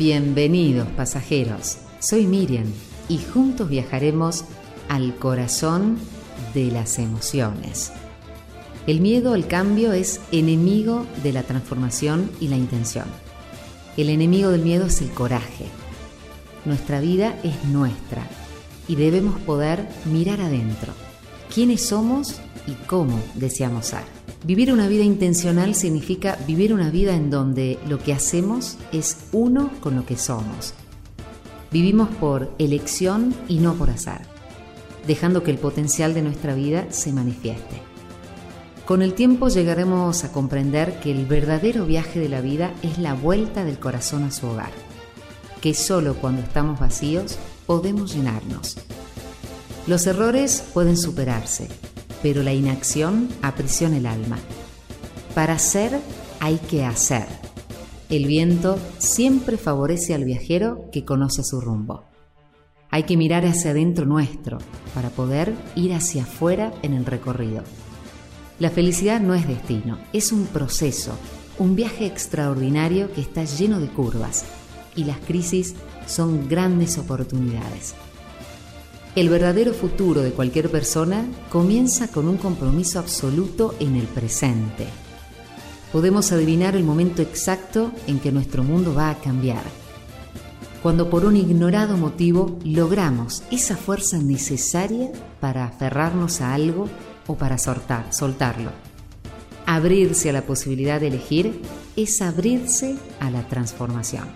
Bienvenidos pasajeros, soy Miriam y juntos viajaremos al corazón de las emociones. El miedo al cambio es enemigo de la transformación y la intención. El enemigo del miedo es el coraje. Nuestra vida es nuestra y debemos poder mirar adentro. ¿Quiénes somos y cómo deseamos ser? Vivir una vida intencional significa vivir una vida en donde lo que hacemos es uno con lo que somos. Vivimos por elección y no por azar, dejando que el potencial de nuestra vida se manifieste. Con el tiempo llegaremos a comprender que el verdadero viaje de la vida es la vuelta del corazón a su hogar, que solo cuando estamos vacíos podemos llenarnos. Los errores pueden superarse, pero la inacción aprisiona el alma. Para hacer hay que hacer. El viento siempre favorece al viajero que conoce su rumbo. Hay que mirar hacia adentro nuestro para poder ir hacia afuera en el recorrido. La felicidad no es destino, es un proceso, un viaje extraordinario que está lleno de curvas y las crisis son grandes oportunidades. El verdadero futuro de cualquier persona comienza con un compromiso absoluto en el presente. Podemos adivinar el momento exacto en que nuestro mundo va a cambiar. Cuando por un ignorado motivo logramos esa fuerza necesaria para aferrarnos a algo o para soltar, soltarlo. Abrirse a la posibilidad de elegir es abrirse a la transformación.